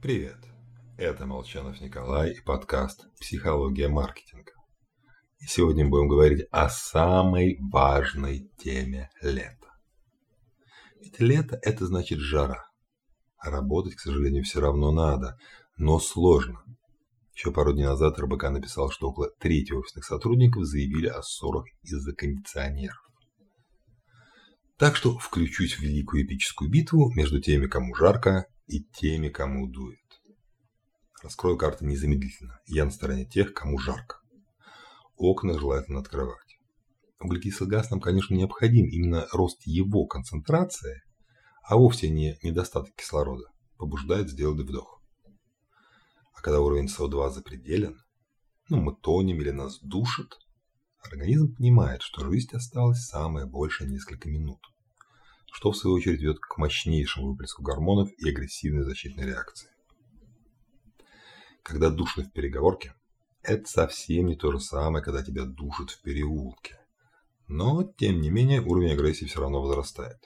Привет! Это Молчанов Николай и подкаст «Психология маркетинга». И сегодня мы будем говорить о самой важной теме лета. Ведь лето – это значит жара. А работать, к сожалению, все равно надо, но сложно. Еще пару дней назад РБК написал, что около трети офисных сотрудников заявили о ссорах из-за кондиционеров. Так что включусь в великую эпическую битву между теми, кому жарко, и теми, кому дует. Раскрою карты незамедлительно. Я на стороне тех, кому жарко. Окна желательно открывать. Углекислый газ нам, конечно, необходим. Именно рост его концентрации, а вовсе не недостаток кислорода, побуждает сделать вдох. А когда уровень СО2 запределен, ну, мы тонем или нас душит, организм понимает, что жизнь осталась самое большее несколько минут что в свою очередь ведет к мощнейшему выплеску гормонов и агрессивной защитной реакции. Когда душно в переговорке, это совсем не то же самое, когда тебя душат в переулке. Но, тем не менее, уровень агрессии все равно возрастает.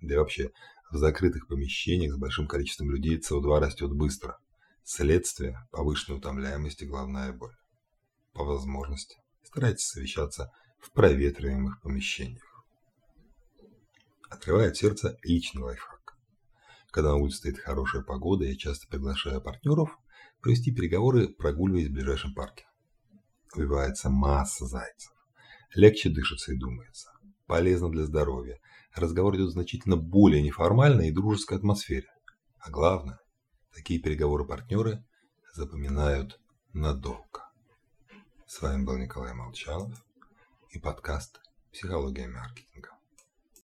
Да и вообще, в закрытых помещениях с большим количеством людей СО2 растет быстро. Следствие – повышенной утомляемости головная боль. По возможности старайтесь совещаться в проветриваемых помещениях. Открывает сердце личный лайфхак. Когда на улице стоит хорошая погода, я часто приглашаю партнеров провести переговоры, прогуливаясь в ближайшем парке. Убивается масса зайцев. Легче дышится и думается. Полезно для здоровья. Разговор идет значительно более неформальной и дружеской атмосфере. А главное, такие переговоры партнеры запоминают надолго. С вами был Николай Молчанов и подкаст «Психология маркетинга».